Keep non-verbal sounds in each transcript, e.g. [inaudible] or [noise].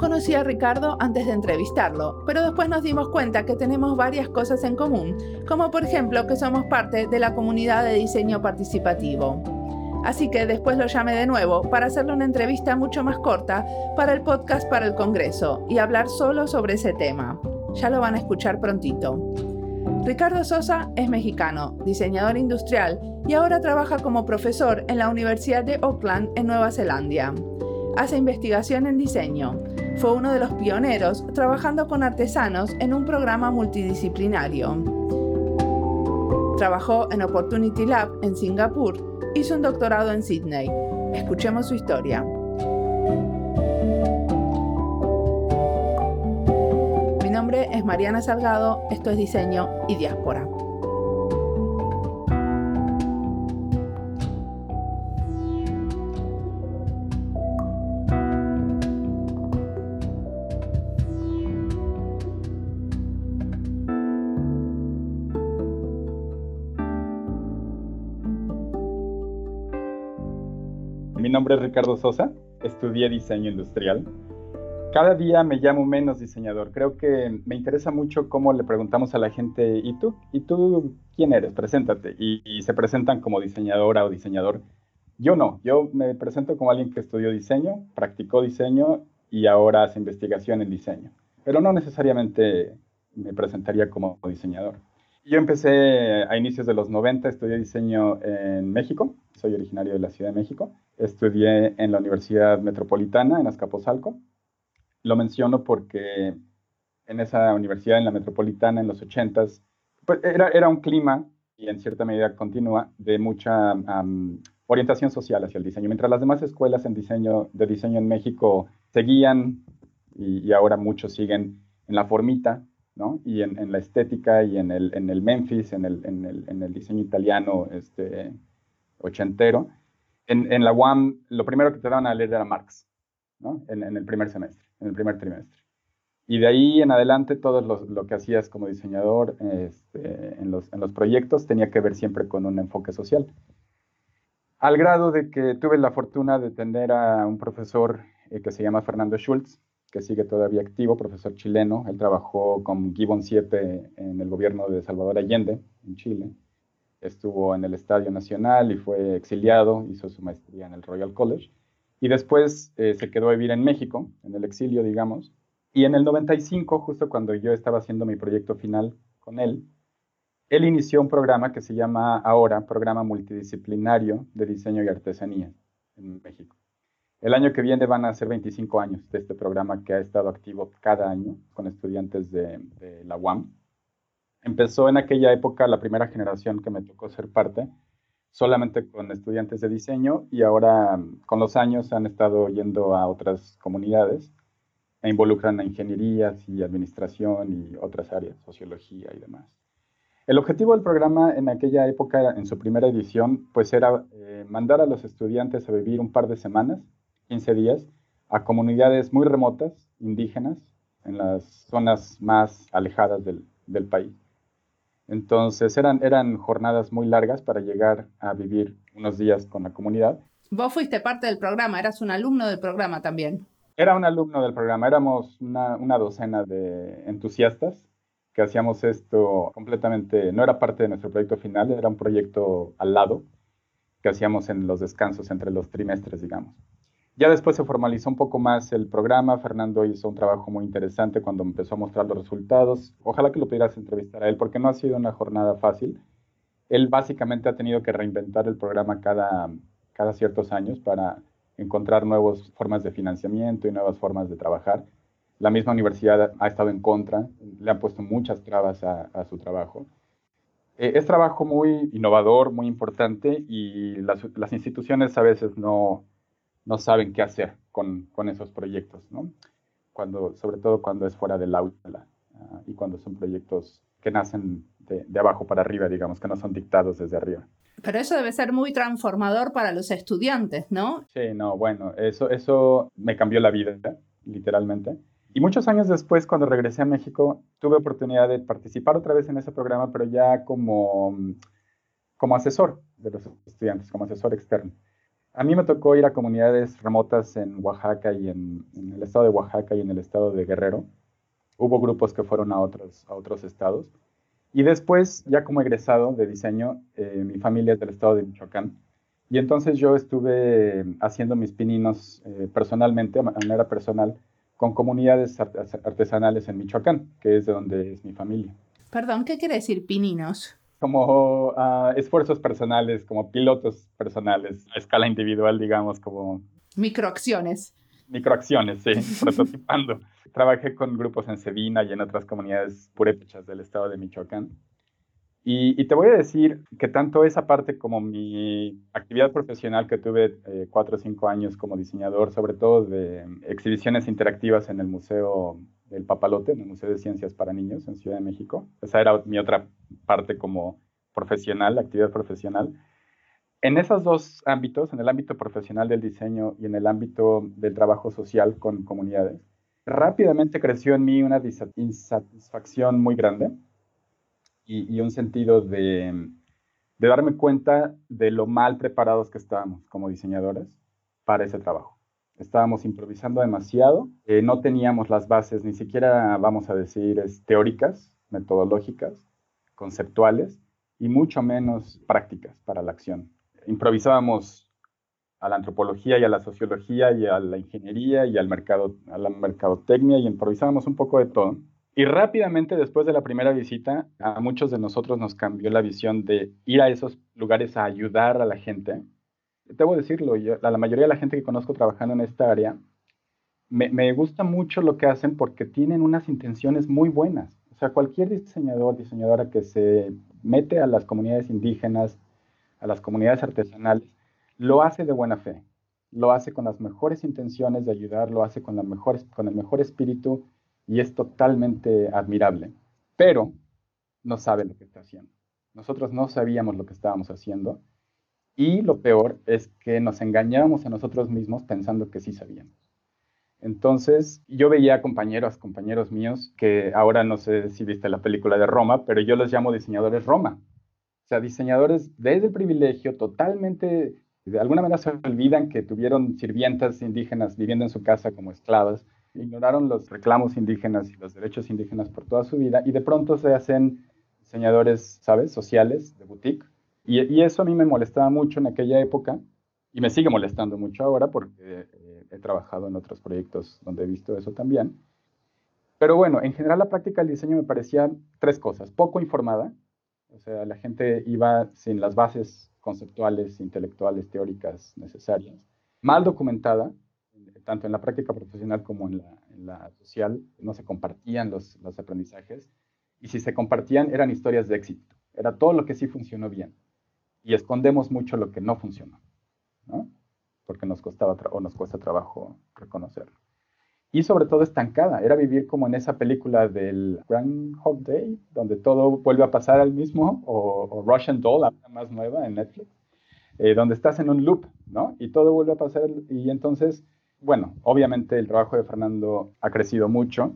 No conocí a Ricardo antes de entrevistarlo, pero después nos dimos cuenta que tenemos varias cosas en común, como por ejemplo que somos parte de la comunidad de diseño participativo. Así que después lo llamé de nuevo para hacerle una entrevista mucho más corta para el podcast para el Congreso y hablar solo sobre ese tema. Ya lo van a escuchar prontito. Ricardo Sosa es mexicano, diseñador industrial y ahora trabaja como profesor en la Universidad de Auckland en Nueva Zelanda. Hace investigación en diseño. Fue uno de los pioneros trabajando con artesanos en un programa multidisciplinario. Trabajó en Opportunity Lab en Singapur Hizo un doctorado en Sydney. Escuchemos su historia. Mi nombre es Mariana Salgado, esto es Diseño y Diáspora. Nombre Ricardo Sosa, estudié diseño industrial. Cada día me llamo menos diseñador. Creo que me interesa mucho cómo le preguntamos a la gente, ¿y tú? ¿Y tú quién eres? Preséntate. Y, se presentan como diseñadora o diseñador. Yo no, yo me presento como alguien que estudió diseño, practicó diseño y ahora hace investigación en diseño. Pero no necesariamente me presentaría como diseñador. Yo empecé a inicios de los 90, estudié diseño en México, soy originario de la Ciudad de México, estudié en la Universidad Metropolitana en Azcapotzalco. Lo menciono porque en esa universidad, en la Metropolitana, en los 80s, pues era, era un clima, y en cierta medida continúa, de mucha orientación social hacia el diseño. Mientras las demás escuelas en diseño, de diseño en México seguían, y, y ahora muchos siguen en la formita, y en, la estética y en el, en el Memphis, en el, en el, diseño italiano este, ochentero. En, la UAM, lo primero que te daban a leer era Marx, ¿no? En, el primer semestre, en el primer trimestre. Y de ahí en adelante, todo lo, que hacías como diseñador este, en, los, en los proyectos tenía que ver siempre con un enfoque social. Al grado de que tuve la fortuna de tener a un profesor eh, que se llama Fernando Schultz, que sigue todavía activo, profesor chileno. Él trabajó con Gibbon 7 en el gobierno de Salvador Allende, en Chile. Estuvo en el Estadio Nacional y fue exiliado, hizo su maestría en el Royal College. Y después eh, se quedó a vivir en México, en el exilio, digamos. Y en el 95, justo cuando yo estaba haciendo mi proyecto final con él, él inició un programa que se llama ahora Programa Multidisciplinario de Diseño y Artesanía en México. El año que viene van a ser 25 años de este programa que ha estado activo cada año con estudiantes de, la UAM. Empezó en aquella época la primera generación que me tocó ser parte, solamente con estudiantes de diseño y ahora con los años han estado yendo a otras comunidades e involucran a ingenierías y administración y otras áreas, sociología y demás. El objetivo del programa en aquella época, en su primera edición, pues era eh, mandar a los estudiantes a vivir un par de semanas 15 días a comunidades muy remotas, indígenas, en las zonas más alejadas del, del país. Entonces eran, eran jornadas muy largas para llegar a vivir unos días con la comunidad. Vos fuiste parte del programa, eras un alumno del programa también. Era un alumno del programa, éramos una, una docena de entusiastas que hacíamos esto completamente, no era parte de nuestro proyecto final, era un proyecto al lado que hacíamos en los descansos entre los trimestres, digamos. Ya después se formalizó un poco más el programa. Fernando hizo un trabajo muy interesante cuando empezó a mostrar los resultados. Ojalá que lo pudieras entrevistar a él, porque no ha sido una jornada fácil. Él básicamente ha tenido que reinventar el programa cada, ciertos años para encontrar nuevas formas de financiamiento y nuevas formas de trabajar. La misma universidad ha estado en contra, le han puesto muchas trabas a, su trabajo. Eh, es trabajo muy innovador, muy importante y las instituciones a veces no, no saben qué hacer con, con esos proyectos, ¿no? Cuando, sobre todo cuando es fuera del aula ah, y cuando son proyectos que nacen de, de, abajo para arriba, digamos, que no son dictados desde arriba. Pero eso debe ser muy transformador para los estudiantes, ¿no? Sí, no, bueno, eso, eso me cambió la vida, literalmente. Y muchos años después, cuando regresé a México, tuve oportunidad de participar otra vez en ese programa, pero ya como, como asesor de los estudiantes, como asesor externo. A mí me tocó ir a comunidades remotas en Oaxaca y en, el estado de Oaxaca y en el estado de Guerrero. Hubo grupos que fueron a otros, estados. Y después, ya como egresado de diseño, eh, mi familia es del estado de Michoacán. Y entonces yo estuve haciendo mis pininos eh, personalmente, de manera personal, con comunidades artesanales en Michoacán, que es de donde es mi familia. Perdón, ¿qué quiere decir pininos? Como ah, esfuerzos personales, como pilotos personales, a escala individual, digamos, como... Microacciones. Microacciones, sí, [laughs] prototipando. Trabajé con grupos en Sevina y en otras comunidades purépechas del estado de Michoacán. Y, te voy a decir que tanto esa parte como mi actividad profesional que tuve eh, cuatro o cinco años como diseñador, sobre todo de exhibiciones interactivas en el Museo del Papalote, en el Museo de Ciencias para Niños en Ciudad de México. Esa era mi otra parte como profesional, actividad profesional. En esos dos ámbitos, en el ámbito profesional del diseño y en el ámbito del trabajo social con comunidades, rápidamente creció en mí una insatisfacción muy grande y, un sentido de, darme cuenta de lo mal preparados que estábamos como diseñadores para ese trabajo. Estábamos improvisando demasiado, eh, no teníamos las bases, ni siquiera, vamos a decir, teóricas, metodológicas, conceptuales, y mucho menos prácticas para la acción. Improvisábamos a la antropología y a la sociología y a la ingeniería y al mercado, a la mercadotecnia y improvisábamos un poco de todo. Y rápidamente después de la primera visita, a muchos de nosotros nos cambió la visión de ir a esos lugares a ayudar a la gente. Debo decirlo, yo, la mayoría de la gente que conozco trabajando en esta área, me, gusta mucho lo que hacen porque tienen unas intenciones muy buenas. O sea, cualquier diseñador, diseñadora que se mete a las comunidades indígenas, a las comunidades artesanales, lo hace de buena fe, lo hace con las mejores intenciones de ayudar, lo hace con el mejor espíritu y es totalmente admirable, pero no sabe lo que está haciendo. Nosotros no sabíamos lo que estábamos haciendo y lo peor es que nos engañábamos a nosotros mismos pensando que sí sabíamos. Entonces, yo veía compañeros, compañeros míos, que ahora no sé si viste la película de Roma, pero yo los llamo diseñadores Roma. O sea, diseñadores desde el privilegio, totalmente, de alguna manera se olvidan que tuvieron sirvientas indígenas viviendo en su casa como esclavas ignoraron los reclamos indígenas y los derechos indígenas por toda su vida y de pronto se hacen diseñadores, ¿sabes?, sociales de boutique. Y, eso a mí me molestaba mucho en aquella época y me sigue molestando mucho ahora porque eh, he trabajado en otros proyectos donde he visto eso también. Pero bueno, en general la práctica del diseño me parecía tres cosas. Poco informada, o sea, la gente iba sin las bases conceptuales, intelectuales, teóricas necesarias. Mal documentada, tanto en la práctica profesional como en la, social, no se compartían los, aprendizajes. Y si se compartían, eran historias de éxito. Era todo lo que sí funcionó bien. Y escondemos mucho lo que no funcionó, ¿no? Porque nos costaba o nos cuesta trabajo reconocerlo. Y sobre todo estancada. Era vivir como en esa película del Groundhog Day, donde todo vuelve a pasar al mismo, o, Russian Doll, la más nueva en Netflix, eh, donde estás en un loop, ¿no? Y todo vuelve a pasar. Y entonces bueno, obviamente el trabajo de Fernando ha crecido mucho,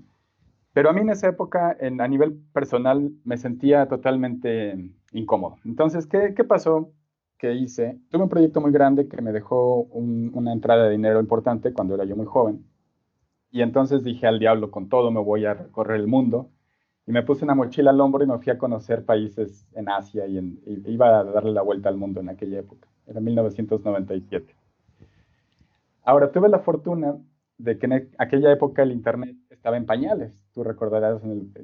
pero a mí en esa época, en, a nivel personal, me sentía totalmente incómodo. Entonces, ¿qué, pasó? ¿Qué hice? Tuve un proyecto muy grande que me dejó una entrada de dinero importante cuando era yo muy joven. Y entonces dije al diablo, con todo me voy a recorrer el mundo. Y me puse una mochila al hombro y me fui a conocer países en Asia y, y iba a darle la vuelta al mundo en aquella época. Era 1997. Ahora, tuve la fortuna de que en aquella época el Internet estaba en pañales. Tú recordarás,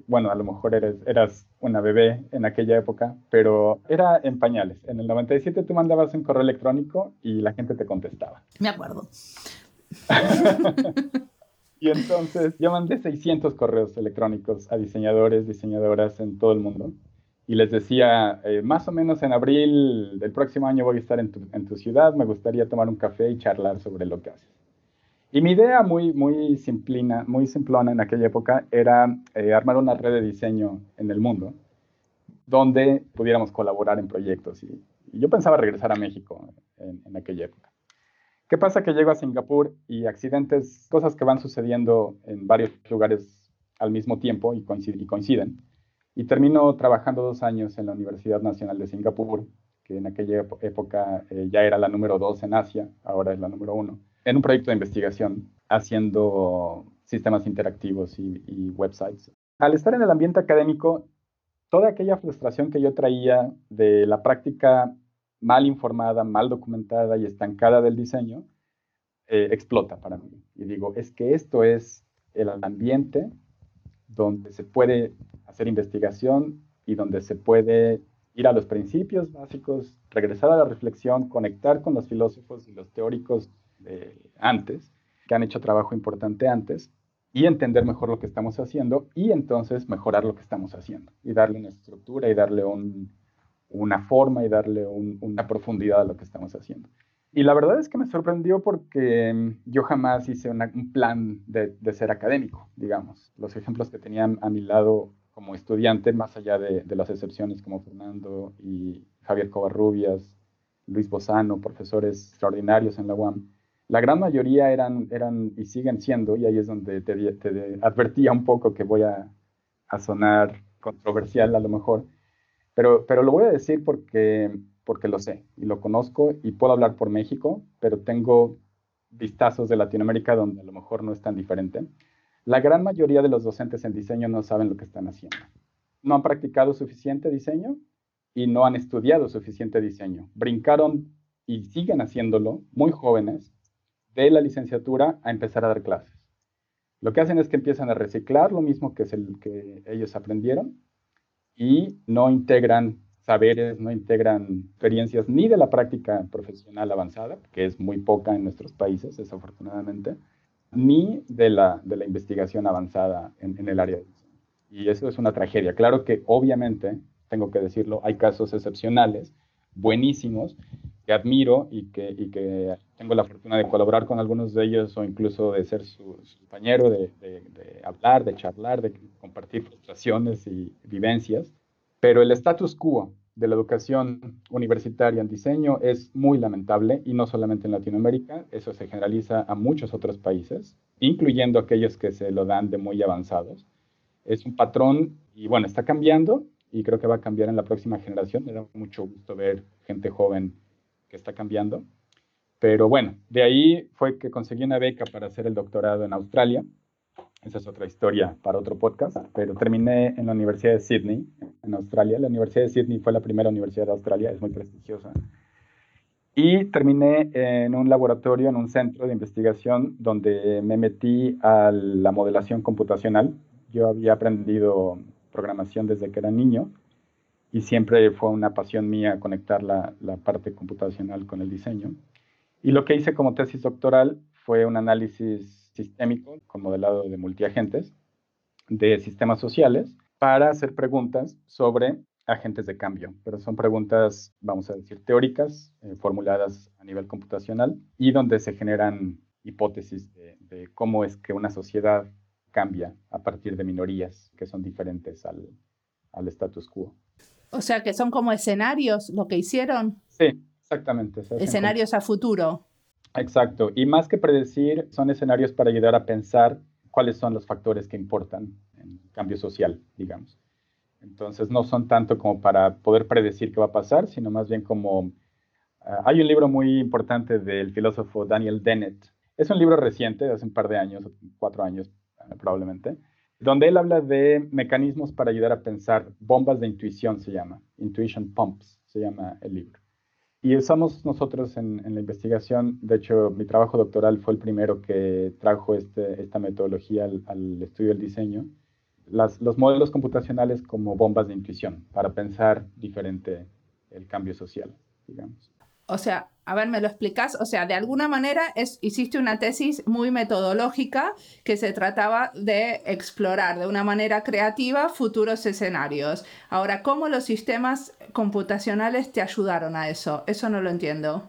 bueno, a lo mejor eres, eras una bebé en aquella época, pero era en pañales. En el 97 tú mandabas un correo electrónico y la gente te contestaba. Me acuerdo. [laughs] y entonces yo mandé 600 correos electrónicos a diseñadores, diseñadoras en todo el mundo y les decía, eh, más o menos en abril del próximo año voy a estar en tu, en tu, ciudad, me gustaría tomar un café y charlar sobre lo que haces. Y mi idea muy, muy simplina, muy simplona en aquella época era eh, armar una red de diseño en el mundo donde pudiéramos colaborar en proyectos. Y, yo pensaba regresar a México en, aquella época. ¿Qué pasa? Que llego a Singapur y accidentes, cosas que van sucediendo en varios lugares al mismo tiempo y coinciden. Y coinciden y termino trabajando dos años en la Universidad Nacional de Singapur, que en aquella época eh, ya era la número dos en Asia, ahora es la número uno, en un proyecto de investigación haciendo sistemas interactivos y, websites. Al estar en el ambiente académico, toda aquella frustración que yo traía de la práctica mal informada, mal documentada y estancada del diseño, eh, explota para mí. Y digo, es que esto es el ambiente donde se puede hacer investigación y donde se puede ir a los principios básicos, regresar a la reflexión, conectar con los filósofos y los teóricos de antes, que han hecho trabajo importante antes, y entender mejor lo que estamos haciendo y entonces mejorar lo que estamos haciendo y darle una estructura y darle una forma y darle una profundidad a lo que estamos haciendo. Y la verdad es que me sorprendió porque mm, yo jamás hice un plan de, ser académico, digamos. Los ejemplos que tenían a mi lado como estudiante, más allá de, las excepciones como Fernando y Javier Covarrubias, Luis Bozano, profesores extraordinarios en la UAM, la gran mayoría eran, eran y siguen siendo, y ahí es donde te, te advertía un poco que voy a, a, sonar controversial a lo mejor, pero, pero lo voy a decir porque porque lo sé y lo conozco y puedo hablar por México, pero tengo vistazos de Latinoamérica donde a lo mejor no es tan diferente. La gran mayoría de los docentes en diseño no saben lo que están haciendo. No han practicado suficiente diseño y no han estudiado suficiente diseño. Brincaron y siguen haciéndolo muy jóvenes de la licenciatura a empezar a dar clases. Lo que hacen es que empiezan a reciclar lo mismo que, es el, que ellos aprendieron y no integran saberes, no integran experiencias ni de la práctica profesional avanzada, que es muy poca en nuestros países, desafortunadamente, ni de la, de la investigación avanzada en, el área de. Y eso es una tragedia. Claro que obviamente, tengo que decirlo, hay casos excepcionales, buenísimos, que admiro y que, y que tengo la fortuna de colaborar con algunos de ellos o incluso de ser su, su compañero, de, de, de, hablar, de charlar, de compartir frustraciones y vivencias. Pero el status quo de la educación universitaria en diseño es muy lamentable y no solamente en Latinoamérica, eso se generaliza a muchos otros países, incluyendo aquellos que se lo dan de muy avanzados. Es un patrón y bueno, está cambiando y creo que va a cambiar en la próxima generación. Me da mucho gusto ver gente joven que está cambiando. Pero bueno, de ahí fue que conseguí una beca para hacer el doctorado en Australia esa es otra historia para otro podcast, pero terminé en la Universidad de Sydney, en Australia. La Universidad de Sydney fue la primera universidad de Australia, es muy prestigiosa. Y terminé en un laboratorio, en un centro de investigación donde me metí a la modelación computacional. Yo había aprendido programación desde que era niño y siempre fue una pasión mía conectar la, la parte computacional con el diseño. Y lo que hice como tesis doctoral fue un análisis sistémico con modelado de multiagentes de sistemas sociales para hacer preguntas sobre agentes de cambio, pero son preguntas, vamos a decir, teóricas, eh, formuladas a nivel computacional y donde se generan hipótesis de, cómo es que una sociedad cambia a partir de minorías que son diferentes al, al status quo. O sea, que son como escenarios lo que hicieron. Sí, exactamente. Escenarios a futuro. Exacto. Y más que predecir, son escenarios para ayudar a pensar cuáles son los factores que importan en cambio social, digamos. Entonces, no son tanto como para poder predecir qué va a pasar, sino más bien como... Uh, hay un libro muy importante del filósofo Daniel Dennett. Es un libro reciente, hace un par de años, cuatro años uh, probablemente, donde él habla de mecanismos para ayudar a pensar, bombas de intuición se llama, intuition pumps se llama el libro. Y usamos nosotros en, la investigación, de hecho mi trabajo doctoral fue el primero que trajo este, esta metodología al, estudio del diseño, los modelos computacionales como bombas de intuición para pensar diferente el cambio social, digamos. O sea, a ver, ¿me lo explicas? O sea, de alguna manera es, hiciste una tesis muy metodológica que se trataba de explorar de una manera creativa futuros escenarios. Ahora, ¿cómo los sistemas computacionales te ayudaron a eso? Eso no lo entiendo.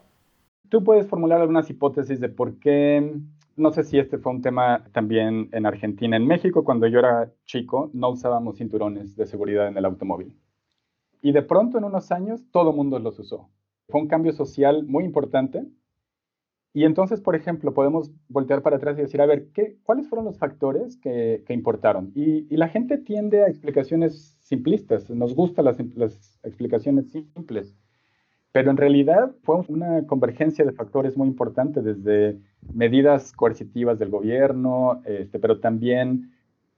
Tú puedes formular algunas hipótesis de por qué, no sé si este fue un tema también en Argentina. En México, cuando yo era chico, no usábamos cinturones de seguridad en el automóvil. Y de pronto, en unos años, todo mundo los usó fue un cambio social muy importante. Y entonces, por ejemplo, podemos voltear para atrás y decir, a ver, ¿qué, ¿cuáles fueron los factores que, importaron? Y, la gente tiende a explicaciones simplistas, nos gustan las, las explicaciones simples. Pero en realidad fue una convergencia de factores muy importante, desde medidas coercitivas del gobierno, este, pero también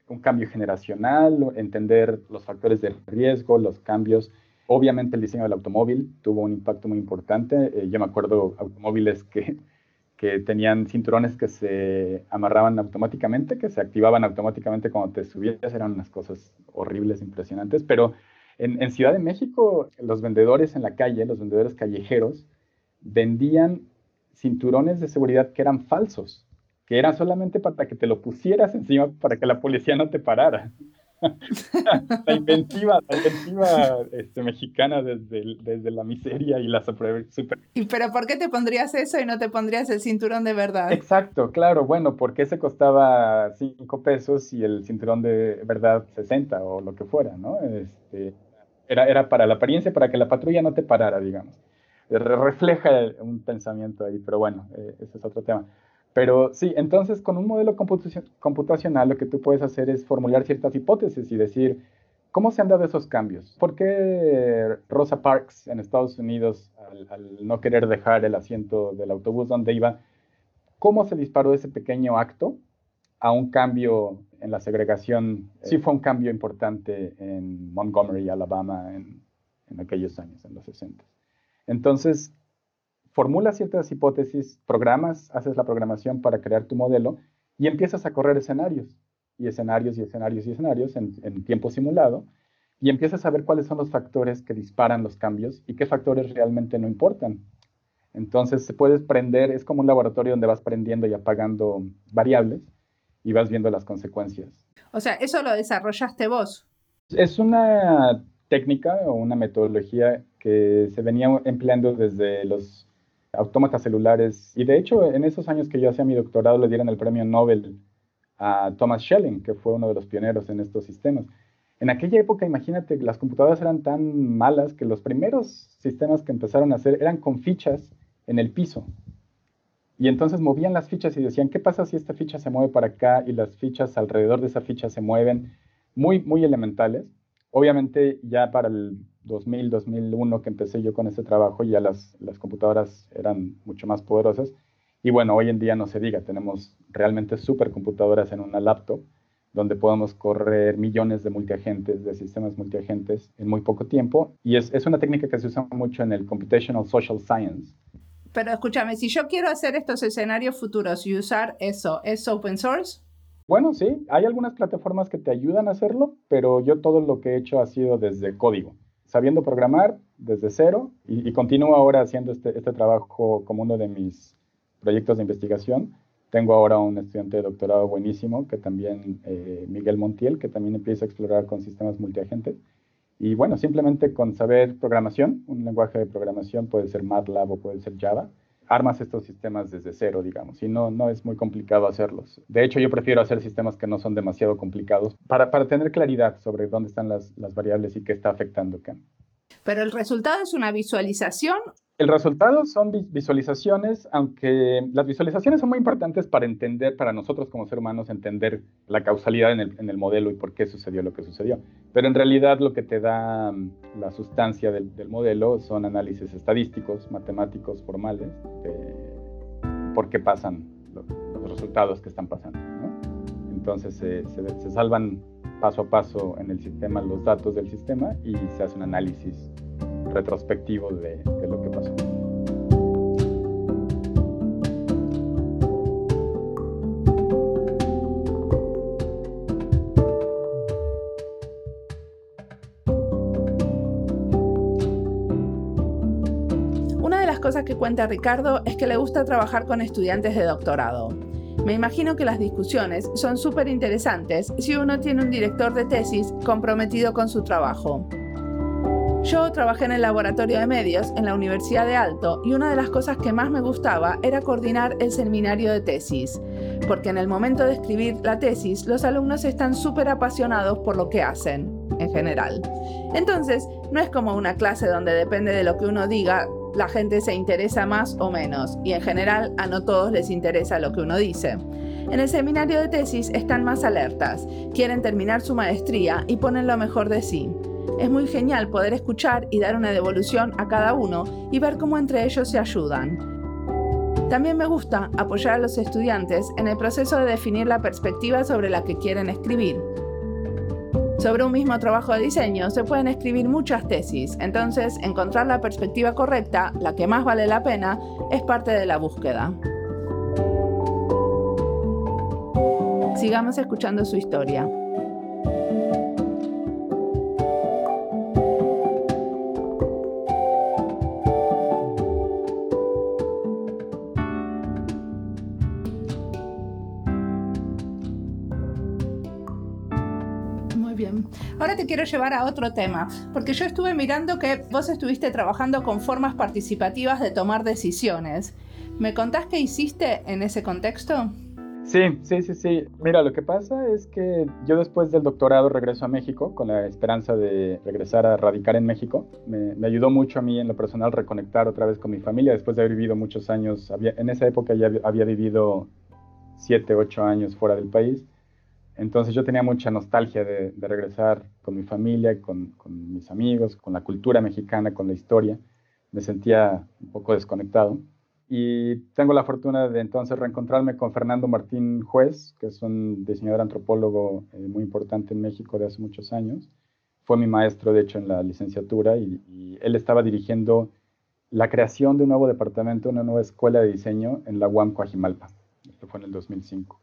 un cambio generacional, entender los factores de riesgo, los cambios. Obviamente el diseño del automóvil tuvo un impacto muy importante. Eh, yo me acuerdo automóviles que, que tenían cinturones que se amarraban automáticamente, que se activaban automáticamente cuando te subías. Eran unas cosas horribles, impresionantes. Pero en, en Ciudad de México, los vendedores en la calle, los vendedores callejeros, vendían cinturones de seguridad que eran falsos que era solamente para que te lo pusieras encima para que la policía no te parara. [laughs] la inventiva, la inventiva este, mexicana desde, desde la miseria y la super, ¿Y pero por qué te pondrías eso y no te pondrías el cinturón de verdad? Exacto, claro, bueno, porque ese costaba 5 pesos y el cinturón de verdad 60 o lo que fuera, ¿no? Este, era, era para la apariencia, para que la patrulla no te parara, digamos. Refleja un pensamiento ahí, pero bueno, eh, ese es otro tema. Pero sí, entonces con un modelo computacional lo que tú puedes hacer es formular ciertas hipótesis y decir, ¿cómo se han dado esos cambios? ¿Por qué Rosa Parks en Estados Unidos, al, no querer dejar el asiento del autobús donde iba, cómo se disparó ese pequeño acto a un cambio en la segregación? Sí fue un cambio importante en Montgomery, Alabama, en, en aquellos años, en los 60. Entonces, formulas ciertas hipótesis, programas, haces la programación para crear tu modelo y empiezas a correr escenarios y escenarios y escenarios y escenarios en, tiempo simulado y empiezas a ver cuáles son los factores que disparan los cambios y qué factores realmente no importan. Entonces se puedes prender, es como un laboratorio donde vas prendiendo y apagando variables y vas viendo las consecuencias. O sea, eso lo desarrollaste vos. Es una técnica o una metodología que se venía empleando desde los autómatas celulares. Y de hecho, en esos años que yo hacía mi doctorado, le dieron el premio Nobel a Thomas Schelling, que fue uno de los pioneros en estos sistemas. En aquella época, imagínate, las computadoras eran tan malas que los primeros sistemas que empezaron a hacer eran con fichas en el piso. Y entonces movían las fichas y decían, ¿qué pasa si esta ficha se mueve para acá y las fichas alrededor de esa ficha se mueven? Muy, muy elementales. Obviamente ya para el 2000, 2001 que empecé yo con este trabajo, ya las, las computadoras eran mucho más poderosas. Y bueno, hoy en día no se diga, tenemos realmente supercomputadoras en una laptop donde podemos correr millones de multiagentes, de sistemas multiagentes en muy poco tiempo. Y es, es una técnica que se usa mucho en el Computational Social Science. Pero escúchame, si yo quiero hacer estos escenarios futuros y usar eso, ¿es open source? Bueno, sí, hay algunas plataformas que te ayudan a hacerlo, pero yo todo lo que he hecho ha sido desde código sabiendo programar desde cero y, continúo ahora haciendo este, este, trabajo como uno de mis proyectos de investigación. Tengo ahora un estudiante de doctorado buenísimo, que también, eh, Miguel Montiel, que también empieza a explorar con sistemas multiagentes. Y bueno, simplemente con saber programación, un lenguaje de programación puede ser MATLAB o puede ser Java, armas estos sistemas desde cero, digamos, y no, no es muy complicado hacerlos. De hecho, yo prefiero hacer sistemas que no son demasiado complicados para, para tener claridad sobre dónde están las, las variables y qué está afectando qué. Pero el resultado es una visualización. El resultado son visualizaciones, aunque las visualizaciones son muy importantes para entender, para nosotros como seres humanos, entender la causalidad en el, en el, modelo y por qué sucedió lo que sucedió. Pero en realidad lo que te da mm, la sustancia del, del modelo son análisis estadísticos, matemáticos, formales, de por qué pasan los, resultados que están pasando. Entonces se, se salvan paso a paso en el sistema los datos del sistema y se hace un análisis retrospectivo de, de lo que pasó. Una de las cosas que cuenta Ricardo es que le gusta trabajar con estudiantes de doctorado. Me imagino que las discusiones son súper interesantes si uno tiene un director de tesis comprometido con su trabajo. Yo trabajé en el laboratorio de medios en la Universidad de Alto y una de las cosas que más me gustaba era coordinar el seminario de tesis, porque en el momento de escribir la tesis los alumnos están súper apasionados por lo que hacen, en general. Entonces, no es como una clase donde depende de lo que uno diga, la gente se interesa más o menos, y en general a no todos les interesa lo que uno dice. En el seminario de tesis están más alertas, quieren terminar su maestría y ponen lo mejor de sí. Es muy genial poder escuchar y dar una devolución a cada uno y ver cómo entre ellos se ayudan. También me gusta apoyar a los estudiantes en el proceso de definir la perspectiva sobre la que quieren escribir. Sobre un mismo trabajo de diseño se pueden escribir muchas tesis, entonces encontrar la perspectiva correcta, la que más vale la pena, es parte de la búsqueda. Sigamos escuchando su historia. Te quiero llevar a otro tema, porque yo estuve mirando que vos estuviste trabajando con formas participativas de tomar decisiones. ¿Me contás qué hiciste en ese contexto? Sí, sí, sí, sí. Mira, lo que pasa es que yo después del doctorado regreso a México con la esperanza de regresar a radicar en México. Me, ayudó mucho a mí en lo personal reconectar otra vez con mi familia después de haber vivido muchos años. en esa época ya había vivido siete, ocho años fuera del país. Entonces yo tenía mucha nostalgia de, regresar con mi familia, con, mis amigos, con la cultura mexicana, con la historia. Me sentía un poco desconectado. Y tengo la fortuna de entonces reencontrarme con Fernando Martín Juez, que es un diseñador antropólogo eh, muy importante en México de hace muchos años. Fue mi maestro, de hecho, en la licenciatura y, él estaba dirigiendo la creación de un nuevo departamento, una nueva escuela de diseño en la UAM Coajimalpa. Esto fue en el 2005.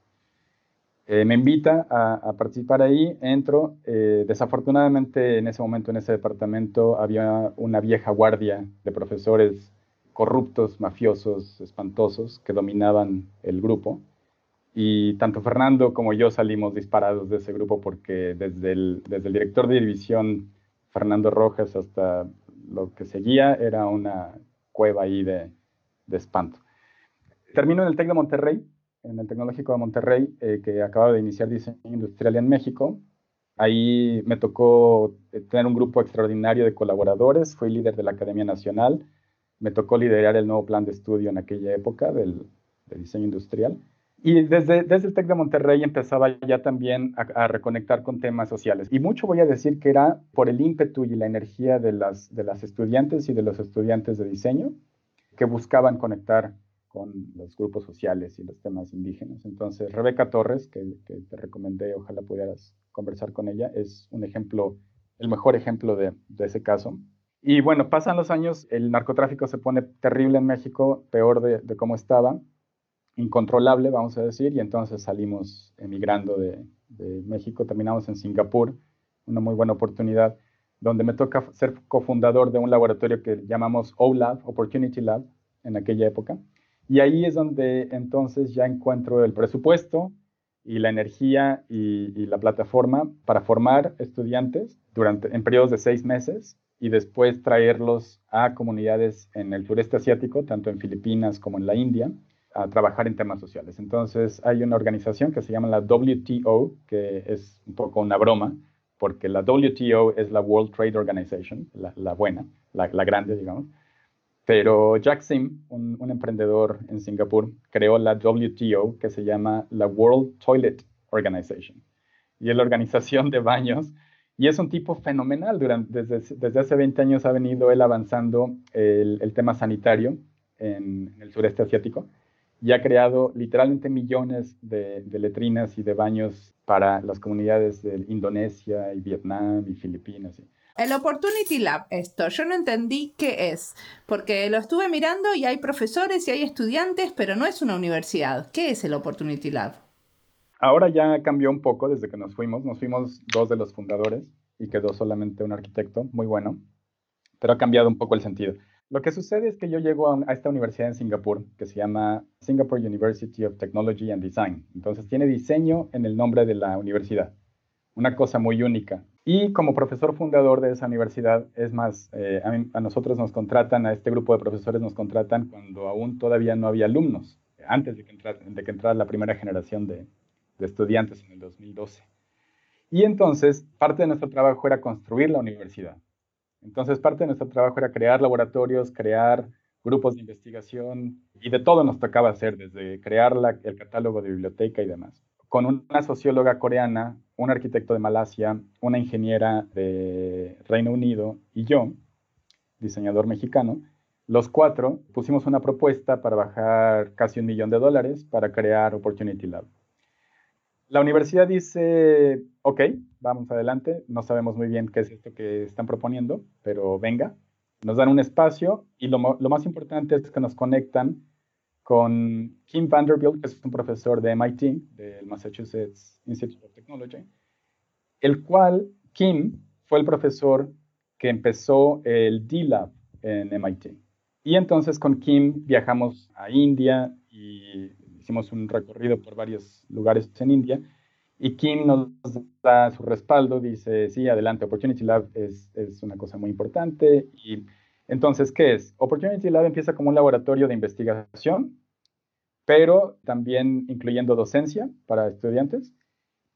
Eh, me invita a, participar ahí, entro. Eh, desafortunadamente en ese momento en ese departamento había una vieja guardia de profesores corruptos, mafiosos, espantosos que dominaban el grupo. Y tanto Fernando como yo salimos disparados de ese grupo porque desde el, desde el director de división, Fernando Rojas, hasta lo que seguía era una cueva ahí de, de espanto. Termino en el TEC de Monterrey, en el Tecnológico de Monterrey, eh, que acababa de iniciar diseño industrial en México. Ahí me tocó eh, tener un grupo extraordinario de colaboradores, fui líder de la Academia Nacional, me tocó liderar el nuevo plan de estudio en aquella época del, diseño industrial. Y desde, desde el TEC de Monterrey empezaba ya también a, reconectar con temas sociales. Y mucho voy a decir que era por el ímpetu y la energía de las, de las estudiantes y de los estudiantes de diseño que buscaban conectar con los grupos sociales y los temas indígenas. Entonces, Rebeca Torres, que, te recomendé, ojalá pudieras conversar con ella, es un ejemplo, el mejor ejemplo de, ese caso. Y bueno, pasan los años, el narcotráfico se pone terrible en México, peor de, cómo estaba, incontrolable, vamos a decir, y entonces salimos emigrando de, de, México, terminamos en Singapur, una muy buena oportunidad, donde me toca ser cofundador de un laboratorio que llamamos OLAB, Opportunity Lab, en aquella época. Y ahí es donde entonces ya encuentro el presupuesto y la energía y, la plataforma para formar estudiantes durante, en periodos de seis meses y después traerlos a comunidades en el sureste asiático, tanto en Filipinas como en la India, a trabajar en temas sociales. Entonces hay una organización que se llama la WTO, que es un poco una broma, porque la WTO es la World Trade Organization, la, buena, la, grande, digamos. Pero Jack Sim, un, emprendedor en Singapur, creó la WTO, que se llama la World Toilet Organization. Y es la organización de baños y es un tipo fenomenal. Durante, desde, desde hace 20 años ha venido él avanzando el, tema sanitario en, el sureste asiático y ha creado literalmente millones de, letrinas y de baños para las comunidades de Indonesia y Vietnam y Filipinas. El Opportunity Lab, esto, yo no entendí qué es, porque lo estuve mirando y hay profesores y hay estudiantes, pero no es una universidad. ¿Qué es el Opportunity Lab? Ahora ya cambió un poco desde que nos fuimos. Nos fuimos dos de los fundadores y quedó solamente un arquitecto, muy bueno, pero ha cambiado un poco el sentido. Lo que sucede es que yo llego a, esta universidad en Singapur que se llama Singapore University of Technology and Design. Entonces tiene diseño en el nombre de la universidad, una cosa muy única. Y como profesor fundador de esa universidad, es más, eh, a, nosotros nos contratan, a este grupo de profesores nos contratan cuando aún todavía no había alumnos, antes de que, entrara la primera generación de estudiantes en el 2012. Y entonces, parte de nuestro trabajo era construir la universidad. Entonces, parte de nuestro trabajo era crear laboratorios, crear grupos de investigación y de todo nos tocaba hacer, desde crear el catálogo de biblioteca y demás. Con una socióloga coreana, un arquitecto de Malasia, una ingeniera de Reino Unido y yo, diseñador mexicano, los cuatro pusimos una propuesta para bajar casi un millón de dólares para crear Opportunity Lab. La universidad dice, ok, vamos adelante, no sabemos muy bien qué es esto que están proponiendo, pero venga, nos dan un espacio y lo, más importante es que nos conectan con Kim Vanderbilt, que es un profesor de MIT, del Massachusetts Institute of Technology, el cual Kim fue el profesor que empezó el D-Lab en MIT. Y entonces con Kim viajamos a India y hicimos un recorrido por varios lugares en India. Y Kim nos da su respaldo, dice, sí, adelante, Opportunity Lab es, es una cosa muy importante. Y entonces, ¿qué es? Opportunity Lab empieza como un laboratorio de investigación, pero también incluyendo docencia para estudiantes.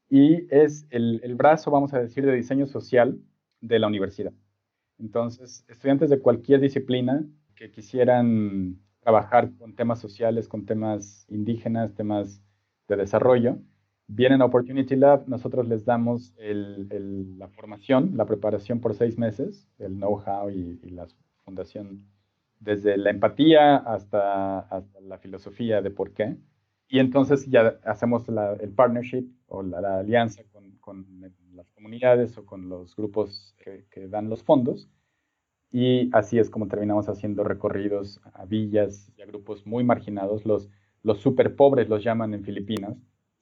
Y es el, el brazo, vamos a decir, de diseño social de la universidad. Entonces, estudiantes de cualquier disciplina que quisieran trabajar con temas sociales, con temas indígenas, temas de desarrollo, vienen a Opportunity Lab, nosotros les damos la formación, la preparación por seis meses, el know-how y, la fundación, desde la empatía hasta, la filosofía de por qué. Y entonces ya hacemos el partnership o la, alianza con, con, las comunidades o con los grupos que dan los fondos y así es como terminamos haciendo recorridos a villas y a grupos muy marginados. Los, los super pobres los llaman en Filipinas.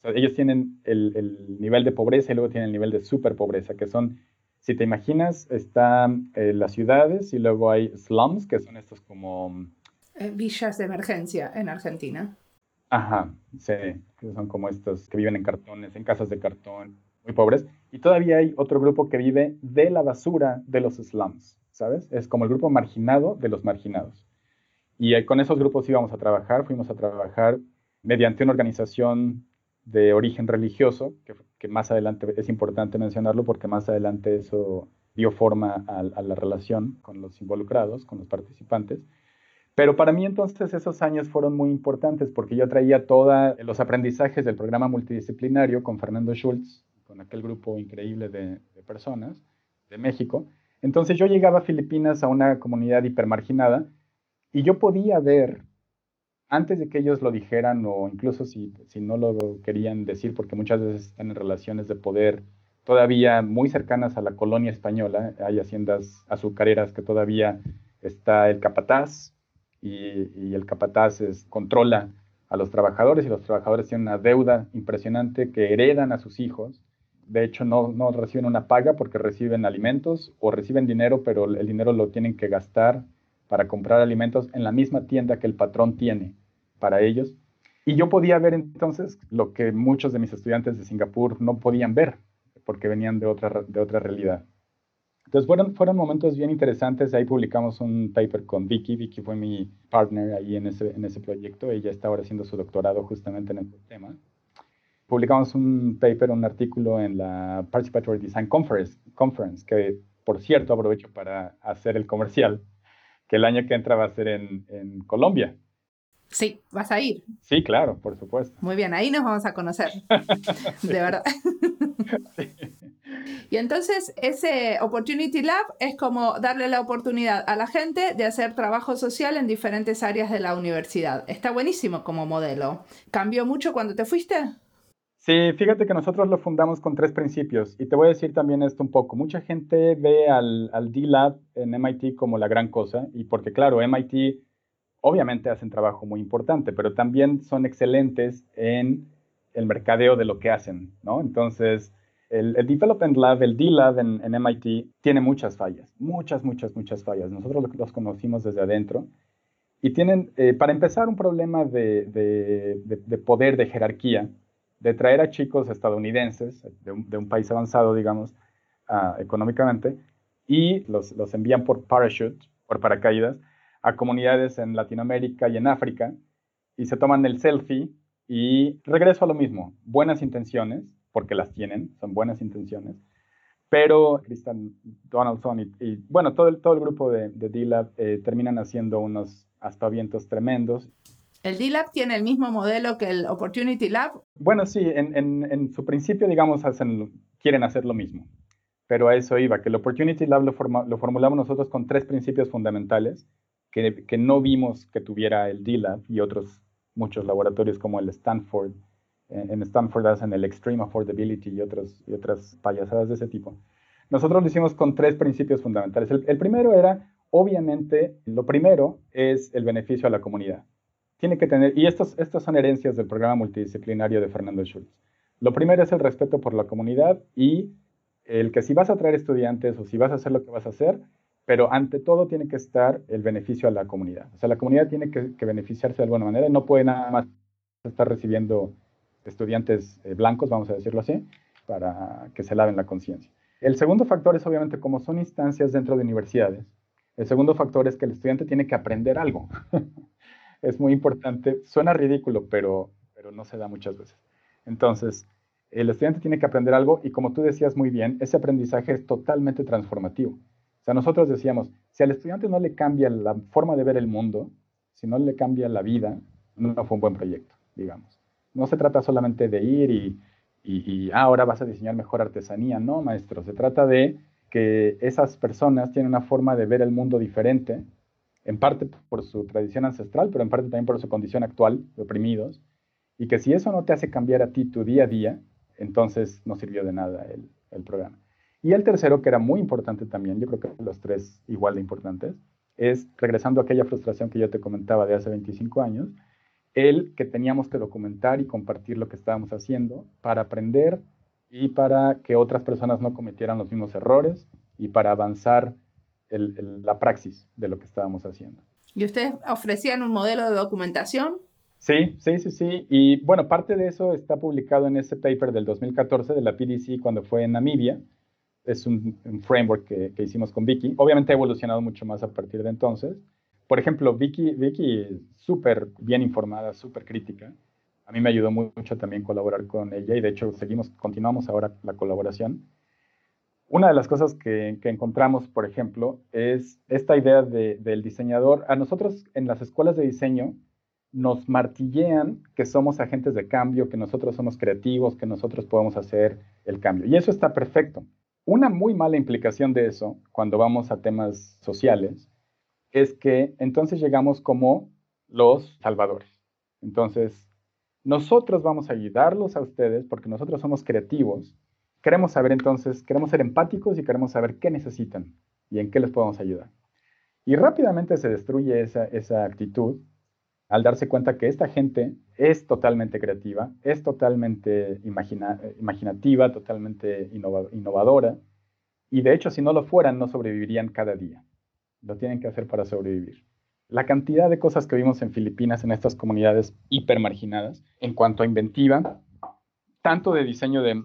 ellos tienen el, nivel de pobreza y luego tienen el nivel de super pobreza, que son, si te imaginas, están eh, las ciudades y luego hay slums, que son estos como... Eh, villas de emergencia en Argentina. Ajá, sí, que son como estos que viven en cartones, en casas de cartón, muy pobres. Y todavía hay otro grupo que vive de la basura de los slums. ¿sabes? Es como el grupo marginado de los marginados. Y con esos grupos íbamos a trabajar, fuimos a trabajar mediante una organización de origen religioso, que, más adelante es importante mencionarlo porque más adelante eso dio forma a, la relación con los involucrados, con los participantes. Pero para mí entonces esos años fueron muy importantes porque yo traía todos los aprendizajes del programa multidisciplinario con Fernando Schultz, con aquel grupo increíble de, de personas de México, entonces yo llegaba a Filipinas a una comunidad hipermarginada y yo podía ver, antes de que ellos lo dijeran o incluso si, si no lo querían decir, porque muchas veces están en relaciones de poder todavía muy cercanas a la colonia española, hay haciendas azucareras que todavía está el capataz y, el capataz controla a los trabajadores y los trabajadores tienen una deuda impresionante que heredan a sus hijos. De hecho no, reciben una paga porque reciben alimentos o reciben dinero, pero el dinero lo tienen que gastar para comprar alimentos en la misma tienda que el patrón tiene para ellos. Y yo podía ver entonces lo que muchos de mis estudiantes de Singapur no podían ver porque venían de otra, de otra realidad. Entonces fueron, fueron momentos bien interesantes. Ahí publicamos un paper con Vicky. Vicky fue mi partner ahí en ese, en ese proyecto. Ella está ahora haciendo su doctorado justamente en este tema publicamos un paper, un artículo en la Participatory Design Conference, Conference, que por cierto aprovecho para hacer el comercial, que el año que entra va a ser en, en Colombia. Sí, vas a ir. Sí, claro, por supuesto. Muy bien, ahí nos vamos a conocer. [laughs] De verdad. Y entonces ese Opportunity Lab es como darle la oportunidad a la gente de hacer trabajo social en diferentes áreas de la universidad. Está buenísimo como modelo. ¿Cambió mucho cuando te fuiste? Sí, fíjate que nosotros lo fundamos con tres principios y te voy a decir también esto un poco. Mucha gente ve al, al D-Lab en MIT como la gran cosa y porque claro, MIT obviamente hacen trabajo muy importante, pero también son excelentes en el mercadeo de lo que hacen, ¿no? Entonces, el, el Development Lab, el D-Lab en, MIT tiene muchas fallas, muchas, muchas, muchas fallas. Nosotros los conocimos desde adentro y tienen, eh, para empezar, un problema de poder, de jerarquía de traer a chicos estadounidenses de un, país avanzado, digamos, ah, económicamente, y los, los, envían por parachute, por paracaídas, a comunidades en Latinoamérica y en África, y se toman el selfie y regreso a lo mismo, buenas intenciones, porque las tienen, son buenas intenciones, pero Christian Donaldson y, bueno, todo el, todo el grupo de, de D-Lab eh, terminan haciendo unos aspavientos tremendos ¿El D-Lab tiene el mismo modelo que el Opportunity Lab? Bueno, sí, en, su principio, digamos, hacen, quieren hacer lo mismo. Pero a eso iba, que el Opportunity Lab lo, lo formulamos nosotros con tres principios fundamentales que, que no vimos que tuviera el D-Lab y otros muchos laboratorios como el Stanford. En Stanford hacen el Extreme Affordability y, otros, y otras payasadas de ese tipo. Nosotros lo hicimos con tres principios fundamentales. El, primero era, obviamente, lo primero es el beneficio a la comunidad tiene que tener, y estos, estas son herencias del programa multidisciplinario de Fernando Schultz. Lo primero es el respeto por la comunidad y el que si vas a traer estudiantes o si vas a hacer lo que vas a hacer, pero ante todo tiene que estar el beneficio a la comunidad. O sea, la comunidad tiene que, beneficiarse de alguna manera y no puede nada más estar recibiendo estudiantes eh, blancos, vamos a decirlo así, para que se laven la conciencia. El segundo factor es obviamente como son instancias dentro de universidades. El segundo factor es que el estudiante tiene que aprender algo. [laughs] es muy importante. Suena ridículo, pero, pero no se da muchas veces. Entonces, el estudiante tiene que aprender algo y como tú decías muy bien, ese aprendizaje es totalmente transformativo. O sea, nosotros decíamos, si al estudiante no le cambia la forma de ver el mundo, si no le cambia la vida, no fue un buen proyecto, digamos. No se trata solamente de ir y, ah, ahora vas a diseñar mejor artesanía. No, maestro, se trata de que esas personas tienen una forma de ver el mundo diferente en parte por su tradición ancestral, pero en parte también por su condición actual, de oprimidos, y que si eso no te hace cambiar a ti tu día a día, entonces no sirvió de nada el programa. Y el tercero, que era muy importante también, yo creo que los tres igual de importantes, es, regresando a aquella frustración que yo te comentaba de hace 25 años, el que teníamos que documentar y compartir lo que estábamos haciendo para aprender y para que otras personas no cometieran los mismos errores y para avanzar la praxis de lo que estábamos haciendo. ¿Y ustedes ofrecían un modelo de documentación? Sí, sí, sí, sí. Y bueno, parte de eso está publicado en ese paper del 2014 de la PDC cuando fue en Namibia. Es un, framework que, hicimos con Vicky. Obviamente ha evolucionado mucho más a partir de entonces. Por ejemplo, Vicky, Vicky súper bien informada, súper crítica. A mí me ayudó mucho también colaborar con ella y de hecho seguimos, continuamos ahora la colaboración. Una de las cosas que, encontramos, por ejemplo, es esta idea del diseñador. A nosotros en las escuelas de diseño nos martillean que somos agentes de cambio, que nosotros somos creativos, que nosotros podemos hacer el cambio. Y eso está perfecto. Una muy mala implicación de eso, cuando vamos a temas sociales, es que entonces llegamos como los salvadores. Entonces, nosotros vamos a ayudarlos a ustedes porque nosotros somos creativos Queremos saber entonces, queremos ser empáticos y queremos saber qué necesitan y en qué les podemos ayudar. Y rápidamente se destruye esa, esa actitud al darse cuenta que esta gente es totalmente creativa, es totalmente imaginativa, totalmente innovadora, y de hecho si no lo fueran no sobrevivirían cada día. Lo tienen que hacer para sobrevivir. La cantidad de cosas que vimos en Filipinas, en estas comunidades hipermarginadas, en cuanto a inventiva, tanto de diseño de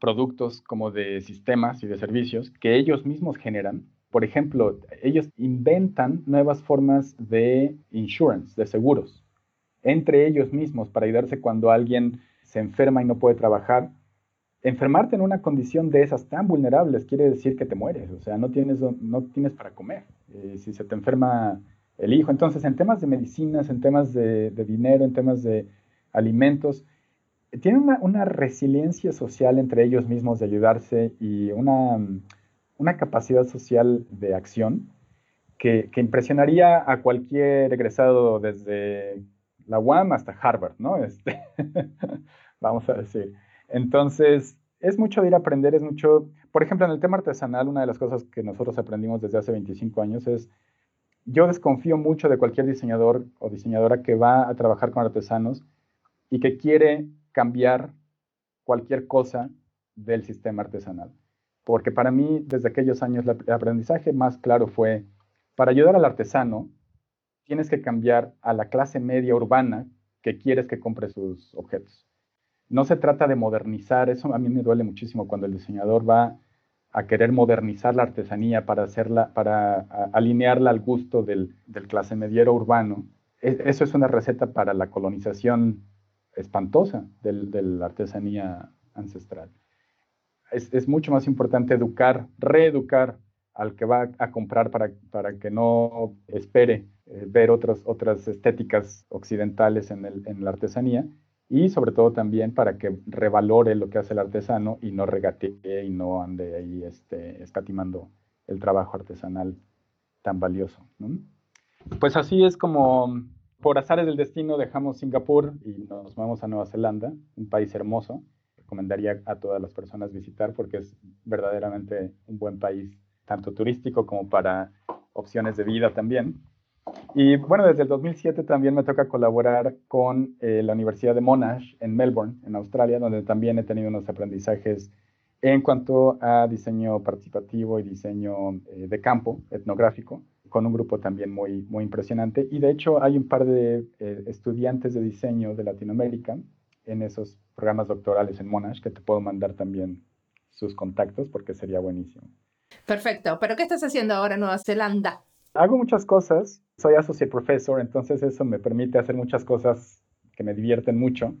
productos como de sistemas y de servicios que ellos mismos generan. Por ejemplo, ellos inventan nuevas formas de insurance, de seguros, entre ellos mismos para ayudarse cuando alguien se enferma y no puede trabajar. Enfermarte en una condición de esas tan vulnerables quiere decir que te mueres, o sea, no tienes, no tienes para comer. Eh, si se te enferma el hijo, entonces en temas de medicinas, en temas de dinero, en temas de alimentos, tienen una, resiliencia social entre ellos mismos de ayudarse y una, una capacidad social de acción que, impresionaría a cualquier egresado desde la UAM hasta Harvard, ¿no? [laughs] Este, vamos a decir. Entonces, es mucho de ir a aprender, es mucho, por ejemplo, en el tema artesanal, una de las cosas que nosotros aprendimos desde hace 25 años es, yo desconfío mucho de cualquier diseñador o diseñadora que va a trabajar con artesanos y que quiere cambiar cualquier cosa del sistema artesanal. Porque para mí, desde aquellos años, el aprendizaje más claro fue, para ayudar al artesano, tienes que cambiar a la clase media urbana que quieres que compre sus objetos. No se trata de modernizar, eso a mí me duele muchísimo cuando el diseñador va a querer modernizar la artesanía para hacerla, para alinearla al gusto del, clase mediero urbano. E, eso es una receta para la colonización espantosa de la artesanía ancestral. Es, mucho más importante educar, reeducar al que va a comprar para, para que no espere eh, ver otras, otras estéticas occidentales en, el, en la artesanía y sobre todo también para que revalore lo que hace el artesano y no regatee y no ande ahí este, escatimando el trabajo artesanal tan valioso. Pues así es como por azares del destino dejamos Singapur y nos vamos a Nueva Zelanda, un país hermoso. Recomendaría a todas las personas visitar porque es verdaderamente un buen país, tanto turístico como para opciones de vida también. Y bueno, desde el 2007 también me toca colaborar con eh, la Universidad de Monash en Melbourne, en Australia, donde también he tenido unos aprendizajes en cuanto a diseño participativo y diseño eh, de campo etnográfico, con un grupo también muy, muy impresionante. Y de hecho hay un par de eh, estudiantes de diseño de Latinoamérica en esos programas doctorales en Monash, que te puedo mandar también sus contactos porque sería buenísimo. Perfecto, pero ¿qué estás haciendo ahora en Nueva Zelanda? Hago muchas cosas, soy associate professor, entonces eso me permite hacer muchas cosas que me divierten mucho.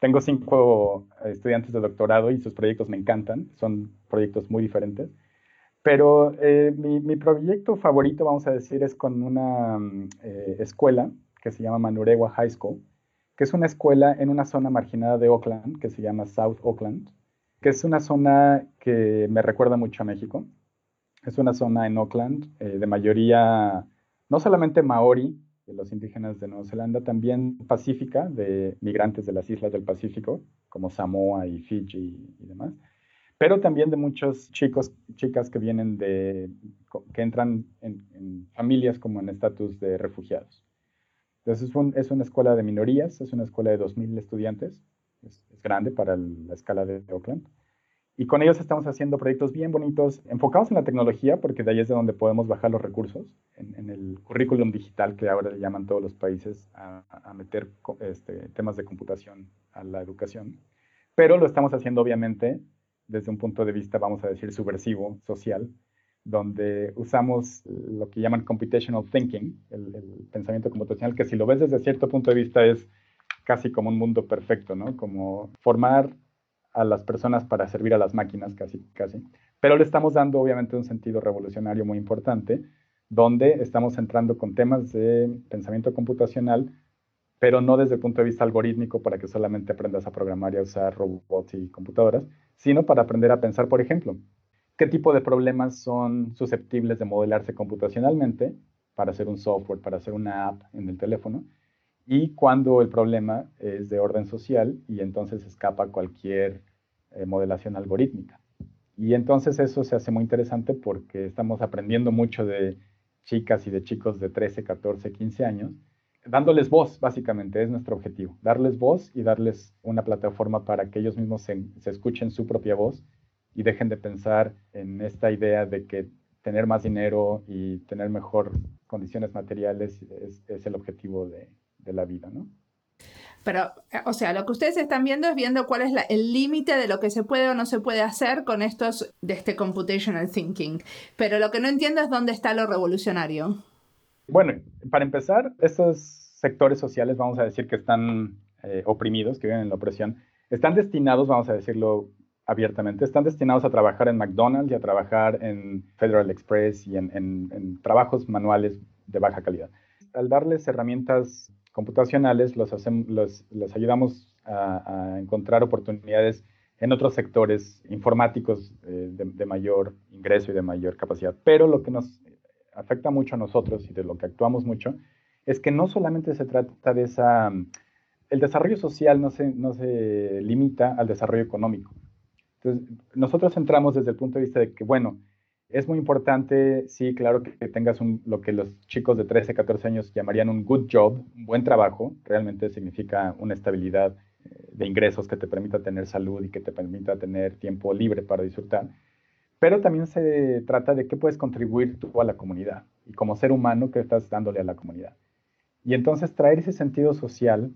Tengo cinco estudiantes de doctorado y sus proyectos me encantan, son proyectos muy diferentes. Pero eh, mi, proyecto favorito, vamos a decir, es con una eh, escuela que se llama Manurewa High School, que es una escuela en una zona marginada de Oakland, que se llama South Oakland, que es una zona que me recuerda mucho a México. Es una zona en Auckland eh, de mayoría, no solamente maori, de los indígenas de Nueva Zelanda, también pacífica, de migrantes de las islas del Pacífico, como Samoa y Fiji y demás, pero también de muchos chicos, chicas que vienen de, que entran en, familias como en estatus de refugiados. Entonces es, una escuela de minorías, es una escuela de 2.000 estudiantes, es, grande para la escala de Auckland. Y con ellos estamos haciendo proyectos bien bonitos, enfocados en la tecnología, porque de ahí es de donde podemos bajar los recursos, en, el currículum digital que ahora le llaman todos los países a, meter este, temas de computación a la educación. Pero lo estamos haciendo obviamente desde un punto de vista, vamos a decir, subversivo, social, donde usamos lo que llaman computational thinking, el, pensamiento computacional, que si lo ves desde cierto punto de vista es casi como un mundo perfecto, ¿no? Como formar a las personas para servir a las máquinas, casi, casi. Pero le estamos dando, obviamente, un sentido revolucionario muy importante, donde estamos entrando con temas de pensamiento computacional, pero no desde el punto de vista algorítmico para que solamente aprendas a programar y a usar robots y computadoras, sino para aprender a pensar, por ejemplo, qué tipo de problemas son susceptibles de modelarse computacionalmente para hacer un software, para hacer una app en el teléfono, y cuando el problema es de orden social y entonces escapa cualquier eh, modelación algorítmica. Y entonces eso se hace muy interesante porque estamos aprendiendo mucho de chicas y de chicos de 13, 14, 15 años, dándoles voz, básicamente, es nuestro objetivo, darles voz y darles una plataforma para que ellos mismos se, escuchen su propia voz y dejen de pensar en esta idea de que tener más dinero y tener mejor condiciones materiales es, es el objetivo de, de la vida, ¿no? Pero, eh, o sea, lo que ustedes están viendo es viendo cuál es el límite de lo que se puede o no se puede hacer con estos de este computational thinking. Pero lo que no entiendo es dónde está lo revolucionario. Bueno, para empezar, estos sectores sociales, vamos a decir que están eh, oprimidos, que viven en la opresión, están destinados, vamos a decirlo abiertamente, están destinados a trabajar en McDonald's y a trabajar en Federal Express y en trabajos manuales de baja calidad. Al darles herramientas computacionales, los, ayudamos a, encontrar oportunidades en otros sectores informáticos eh, de, mayor ingreso y de mayor capacidad. Pero lo que nos afecta mucho a nosotros y de lo que actuamos mucho es que no solamente se trata de esa... El desarrollo social no se limita al desarrollo económico. Entonces, nosotros entramos desde el punto de vista de que, bueno, es muy importante, sí, claro, que, tengas lo que los chicos de 13, 14 años llamarían un good job, un buen trabajo. Realmente significa una estabilidad eh, de ingresos que te permita tener salud y que te permita tener tiempo libre para disfrutar. Pero también se trata de qué puedes contribuir tú a la comunidad y como ser humano qué estás dándole a la comunidad. Y entonces traer ese sentido social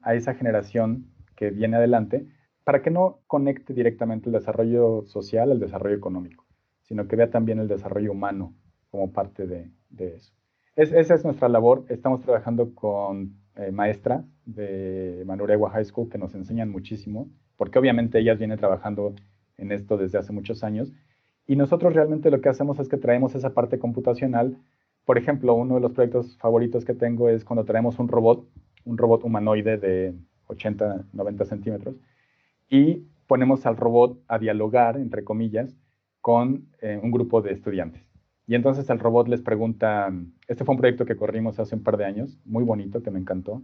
a esa generación que viene adelante para que no conecte directamente el desarrollo social al desarrollo económico sino que vea también el desarrollo humano como parte de, eso. esa es nuestra labor. Estamos trabajando con eh, maestras de Manuregua High School que nos enseñan muchísimo, porque obviamente ellas vienen trabajando en esto desde hace muchos años. Y nosotros realmente lo que hacemos es que traemos esa parte computacional por ejemplo, uno de los proyectos favoritos que tengo es cuando traemos un robot, un robot humanoide de 80, 90 centímetros, y ponemos al robot a dialogar, entre comillas, con eh, un grupo de estudiantes. Y entonces el robot les pregunta, este fue un proyecto que corrimos hace un par de años, muy bonito, que me encantó.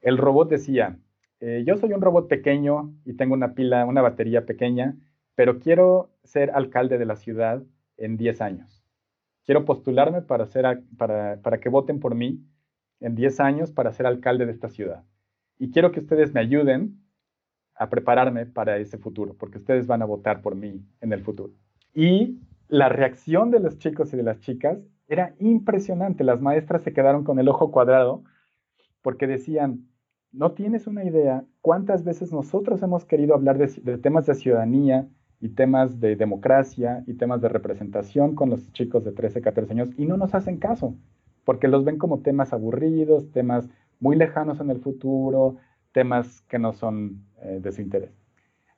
El robot decía, eh, yo soy un robot pequeño y tengo una pila, una batería pequeña, pero quiero ser alcalde de la ciudad en 10 años. Quiero postularme para, ser, para, para que voten por mí en 10 años para ser alcalde de esta ciudad. Y quiero que ustedes me ayuden a prepararme para ese futuro, porque ustedes van a votar por mí en el futuro. Y la reacción de los chicos y de las chicas era impresionante. Las maestras se quedaron con el ojo cuadrado porque decían, no tienes una idea cuántas veces nosotros hemos querido hablar de, temas de ciudadanía y temas de democracia y temas de representación con los chicos de 13, 14 años y no nos hacen caso, porque los ven como temas aburridos, temas muy lejanos en el futuro, temas que no son eh, de su interés.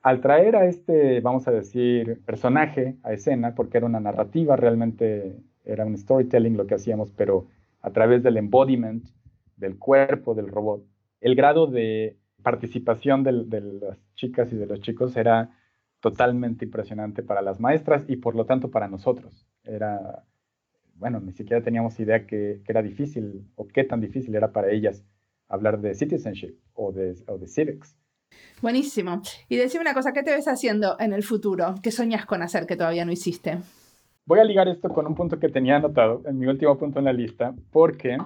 Al traer a este, vamos a decir, personaje a escena, porque era una narrativa, realmente era un storytelling lo que hacíamos, pero a través del embodiment, del cuerpo del robot, el grado de participación de, las chicas y de los chicos era totalmente impresionante para las maestras y por lo tanto para nosotros. Era, bueno, ni siquiera teníamos idea que, que era difícil o qué tan difícil era para ellas hablar de citizenship o de, o de civics. Buenísimo. Y decime una cosa, ¿qué te ves haciendo en el futuro? ¿Qué soñas con hacer que todavía no hiciste? Voy a ligar esto con un punto que tenía anotado, en mi último punto en la lista, porque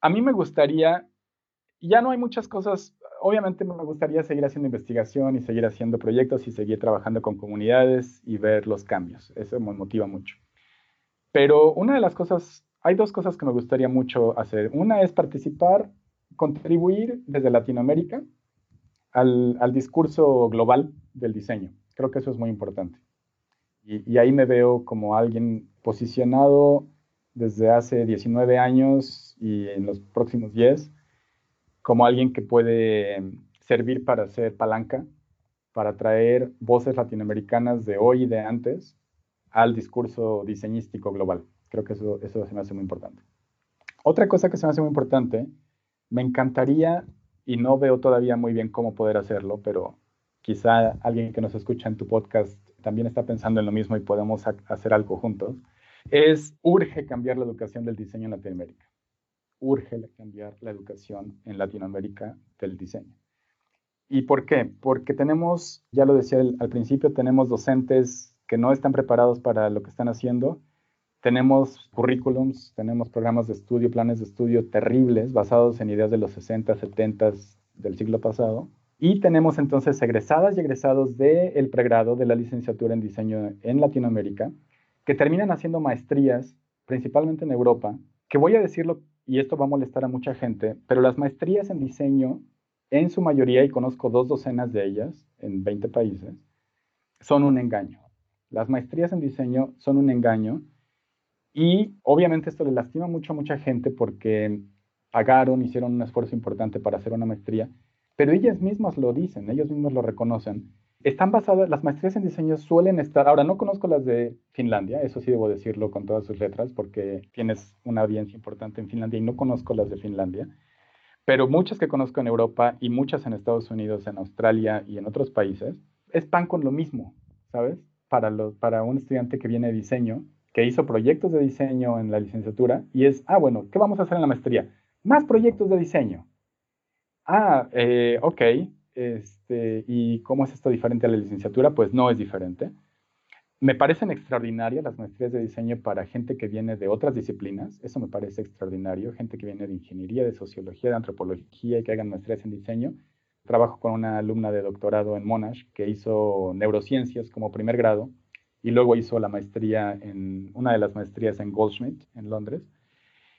a mí me gustaría, ya no hay muchas cosas, obviamente me gustaría seguir haciendo investigación y seguir haciendo proyectos y seguir trabajando con comunidades y ver los cambios. Eso me motiva mucho. Pero una de las cosas hay dos cosas que me gustaría mucho hacer. Una es participar, contribuir desde Latinoamérica al, discurso global del diseño. Creo que eso es muy importante. Y, ahí me veo como alguien posicionado desde hace 19 años y en los próximos 10, como alguien que puede servir para ser palanca, para traer voces latinoamericanas de hoy y de antes al discurso diseñístico global. Creo que eso, eso se me hace muy importante. Otra cosa que se me hace muy importante, me encantaría, y no veo todavía muy bien cómo poder hacerlo, pero quizá alguien que nos escucha en tu podcast también está pensando en lo mismo y podemos hacer algo juntos, es urge cambiar la educación del diseño en Latinoamérica. Urge cambiar la educación en Latinoamérica del diseño. ¿Y por qué? Porque tenemos, ya lo decía al principio, tenemos docentes que no están preparados para lo que están haciendo tenemos currículums, tenemos programas de estudio, planes de estudio terribles basados en ideas de los 60, 70 del siglo pasado. Y tenemos entonces egresadas y egresados del pregrado de la licenciatura en diseño en Latinoamérica, que terminan haciendo maestrías, principalmente en Europa, que voy a decirlo, y esto va a molestar a mucha gente, pero las maestrías en diseño, en su mayoría, y conozco dos docenas de ellas en 20 países, son un engaño. Las maestrías en diseño son un engaño y obviamente esto le lastima mucho a mucha gente porque pagaron, hicieron un esfuerzo importante para hacer una maestría, pero ellas mismas lo dicen, ellos mismos lo reconocen. Están basadas, las maestrías en diseño suelen estar, ahora no conozco las de Finlandia, eso sí debo decirlo con todas sus letras, porque tienes una audiencia importante en Finlandia y no conozco las de Finlandia, pero muchas que conozco en Europa y muchas en Estados Unidos, en Australia y en otros países, es pan con lo mismo, ¿sabes? Para, los, para un estudiante que viene de diseño, que hizo proyectos de diseño en la licenciatura y es, ah, bueno, ¿qué vamos a hacer en la maestría? Más proyectos de diseño. Ah, eh, ok. Este, ¿Y cómo es esto diferente a la licenciatura? Pues no es diferente. Me parecen extraordinarias las maestrías de diseño para gente que viene de otras disciplinas. Eso me parece extraordinario. Gente que viene de ingeniería, de sociología, de antropología y que hagan maestrías en diseño. Trabajo con una alumna de doctorado en Monash que hizo neurociencias como primer grado y luego hizo la maestría en una de las maestrías en Goldschmidt, en Londres.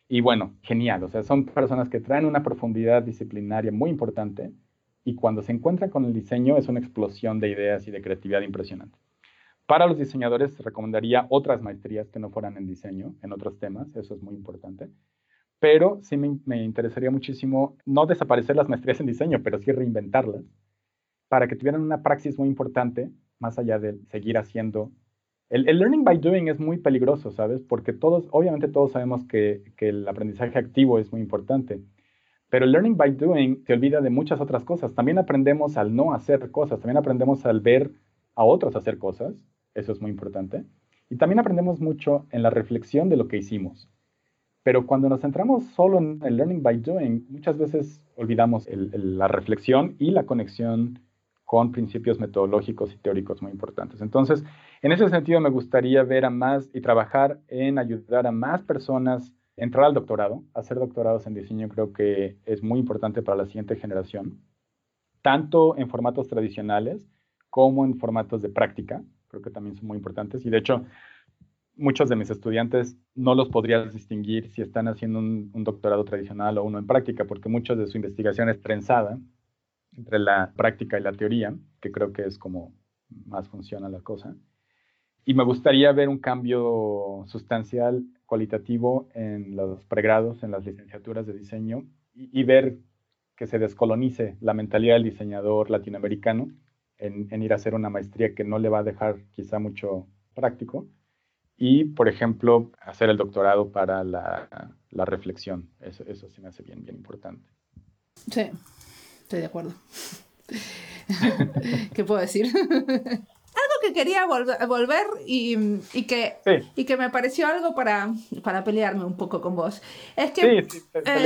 Y bueno, genial, o sea, son personas que traen una profundidad disciplinaria muy importante y cuando se encuentran con el diseño es una explosión de ideas y de creatividad impresionante. Para los diseñadores recomendaría otras maestrías que no fueran en diseño, en otros temas, eso es muy importante. Pero sí me, me interesaría muchísimo no desaparecer las maestrías en diseño, pero sí reinventarlas para que tuvieran una praxis muy importante, más allá de seguir haciendo El, learning by doing es muy peligroso, ¿sabes? Porque todos, obviamente todos sabemos que, el aprendizaje activo es muy importante, pero el learning by doing se olvida de muchas otras cosas. También aprendemos al no hacer cosas, también aprendemos al ver a otros hacer cosas, eso es muy importante. Y también aprendemos mucho en la reflexión de lo que hicimos. Pero cuando nos centramos solo en el learning by doing, muchas veces olvidamos la reflexión y la conexión con principios metodológicos y teóricos muy importantes. Entonces, en ese sentido, me gustaría ver a más y trabajar en ayudar a más personas a entrar al doctorado. Hacer doctorados en diseño creo que es muy importante para la siguiente generación, tanto en formatos tradicionales como en formatos de práctica. Creo que también son muy importantes. Y de hecho, muchos de mis estudiantes no los podrías distinguir si están haciendo un, doctorado tradicional o uno en práctica, porque muchos de su investigación es trenzada entre la práctica y la teoría, que creo que es como más funciona la cosa. Y me gustaría ver un cambio sustancial, cualitativo en los pregrados, en las licenciaturas de diseño, y, ver que se descolonice la mentalidad del diseñador latinoamericano en, ir a hacer una maestría que no le va a dejar quizá mucho práctico, y, por ejemplo, hacer el doctorado para la, la reflexión. Eso, eso se me hace bien, bien importante. Sí, estoy de acuerdo. [laughs] ¿Qué puedo decir? [laughs] que quería volver y, y que, y que me pareció algo para, para pelearme un poco con vos. Es que,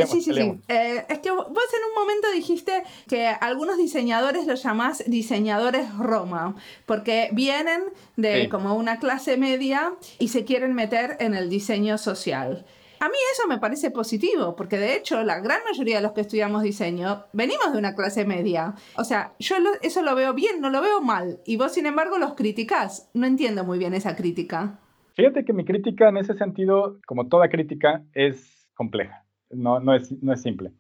sí, sí, sí, eh, es que vos en un momento dijiste que algunos diseñadores los llamás diseñadores Roma, porque vienen de como una clase media y se quieren meter en el diseño social. A mí eso me parece positivo, porque de hecho la gran mayoría de los que estudiamos diseño venimos de una clase media. O sea, yo eso lo veo bien, no lo veo mal, y vos sin embargo los criticás. No entiendo muy bien esa crítica. Fíjate que mi crítica en ese sentido, como toda crítica, es compleja, no, no, es, no es simple.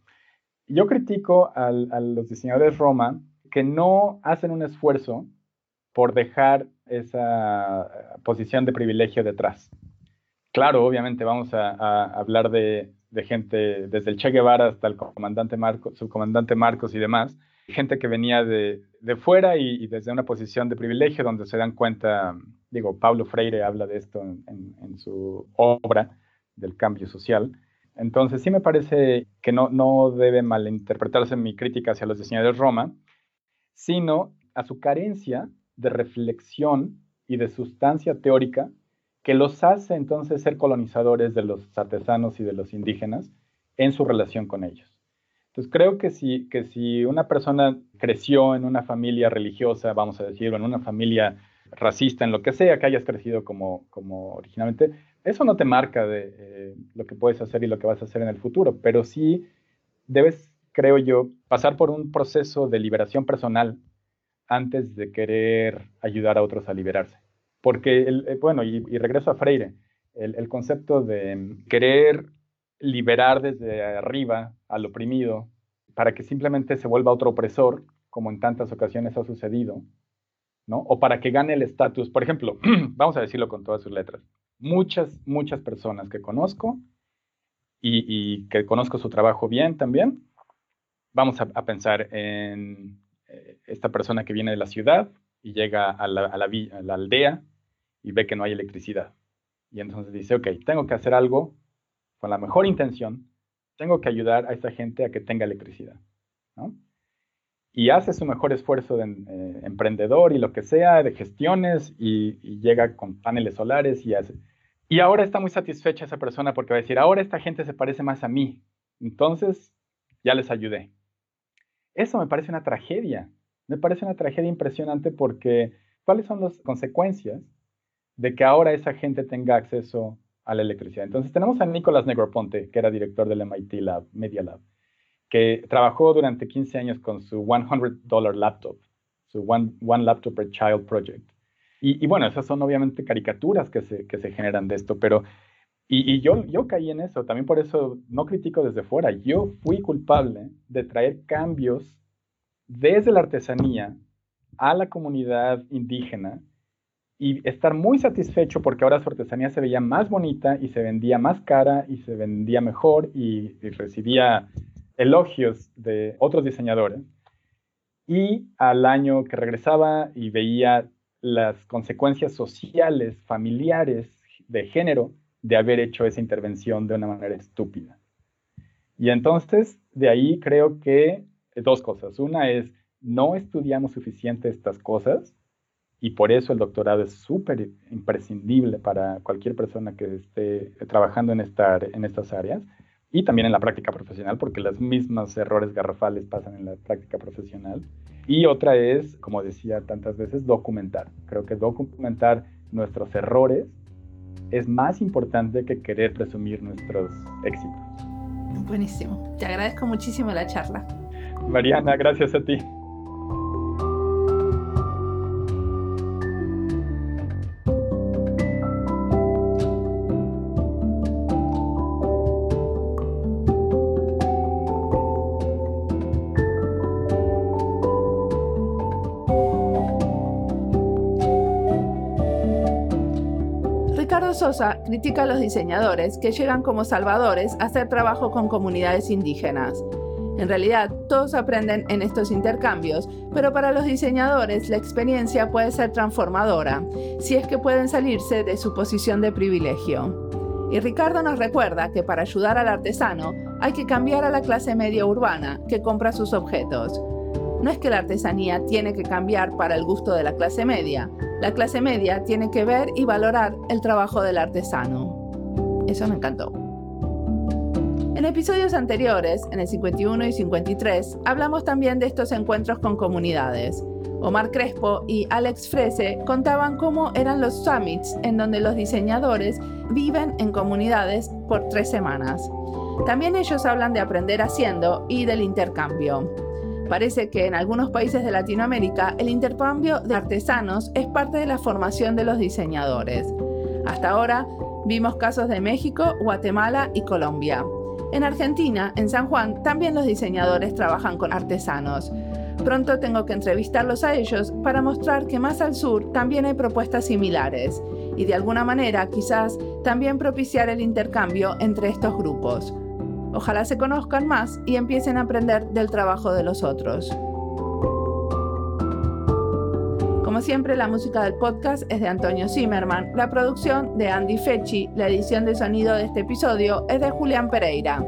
Yo critico a los diseñadores Roma que no hacen un esfuerzo por dejar esa posición de privilegio detrás. Claro, obviamente vamos a, hablar de, gente desde el Che Guevara hasta el comandante Marcos, subcomandante Marcos y demás, gente que venía de, fuera y, desde una posición de privilegio donde se dan cuenta, digo, Pablo Freire habla de esto en, su obra del cambio social. Entonces sí me parece que no, no debe malinterpretarse mi crítica hacia los diseñadores Roma, sino a su carencia de reflexión y de sustancia teórica que los hace entonces ser colonizadores de los artesanos y de los indígenas en su relación con ellos. Entonces creo que si, que si una persona creció en una familia religiosa, vamos a decir, o en una familia racista, en lo que sea que hayas crecido como, como originalmente, eso no te marca de eh, lo que puedes hacer y lo que vas a hacer en el futuro, pero sí debes, creo yo, pasar por un proceso de liberación personal antes de querer ayudar a otros a liberarse. Porque, eh, bueno, y, regreso a Freire, el, concepto de querer liberar desde arriba al oprimido para que simplemente se vuelva otro opresor, como en tantas ocasiones ha sucedido, ¿no? O para que gane el estatus. Por ejemplo, [clears throat] vamos a decirlo con todas sus letras. Muchas, muchas personas que conozco y, que conozco su trabajo bien también, vamos a, pensar en eh, esta persona que viene de la ciudad y llega a la aldea y ve que no hay electricidad. Y entonces dice, ok, tengo que hacer algo con la mejor intención, tengo que ayudar a esa gente a que tenga electricidad. Y hace su mejor esfuerzo de eh, emprendedor y lo que sea, de gestiones, y, y, llega con paneles solares y hace... Y ahora está muy satisfecha esa persona porque va a decir, ahora esta gente se parece más a mí, entonces ya les ayudé. Eso me parece una tragedia, me parece una tragedia impresionante porque ¿cuáles son las consecuencias de que ahora esa gente tenga acceso a la electricidad. Entonces tenemos a Nicolás Negroponte, que era director del MIT Lab, Media Lab, que trabajó durante 15 años con su $100 laptop, su One, Laptop per Child Project. Y, bueno, esas son obviamente caricaturas que se, que se generan de esto, pero... Y, y, yo, yo caí en eso, también por eso no critico desde fuera. Yo fui culpable de traer cambios desde la artesanía a la comunidad indígena y estar muy satisfecho porque ahora su artesanía se veía más bonita y se vendía más cara y se vendía mejor y, recibía elogios de otros diseñadores. Y al año que regresaba y veía las consecuencias sociales, familiares, de género, de haber hecho esa intervención de una manera estúpida. Y entonces, de ahí creo que dos cosas. Una es, no estudiamos suficiente estas cosas y por eso el doctorado es súper imprescindible para cualquier persona que esté trabajando en, en estas áreas y también en la práctica profesional, porque los mismos errores garrafales pasan en la práctica profesional. Y otra es, como decía tantas veces, documentar. Creo que documentar nuestros errores es más importante que querer presumir nuestros éxitos. Buenísimo. Te agradezco muchísimo la charla. Mariana, gracias a ti. Critica a los diseñadores que llegan como salvadores a hacer trabajo con comunidades indígenas. En realidad, todos aprenden en estos intercambios, pero para los diseñadores la experiencia puede ser transformadora, si es que pueden salirse de su posición de privilegio. Y Ricardo nos recuerda que para ayudar al artesano hay que cambiar a la clase media urbana que compra sus objetos. No es que la artesanía tiene que cambiar para el gusto de la clase media, la clase media tiene que ver y valorar el trabajo del artesano. Eso me encantó. En episodios anteriores, en el 51 y 53, hablamos también de estos encuentros con comunidades. Omar Crespo y Alex Frese contaban cómo eran los summits en donde los diseñadores viven en comunidades por tres semanas. También ellos hablan de aprender haciendo y del intercambio. Parece que en algunos países de Latinoamérica el intercambio de artesanos es parte de la formación de los diseñadores. Hasta ahora vimos casos de México, Guatemala y Colombia. En Argentina, en San Juan, también los diseñadores trabajan con artesanos. Pronto tengo que entrevistarlos a ellos para mostrar que más al sur también hay propuestas similares y de alguna manera quizás también propiciar el intercambio entre estos grupos. Ojalá se conozcan más y empiecen a aprender del trabajo de los otros. Como siempre, la música del podcast es de Antonio Zimmerman, la producción de Andy Fechi, la edición de sonido de este episodio es de Julián Pereira.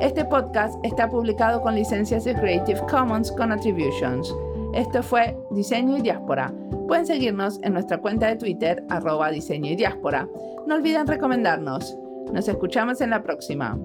Este podcast está publicado con licencias de Creative Commons con Attributions. Esto fue Diseño y Diáspora. Pueden seguirnos en nuestra cuenta de Twitter, arroba diseño y diáspora. No olviden recomendarnos. Nos escuchamos en la próxima.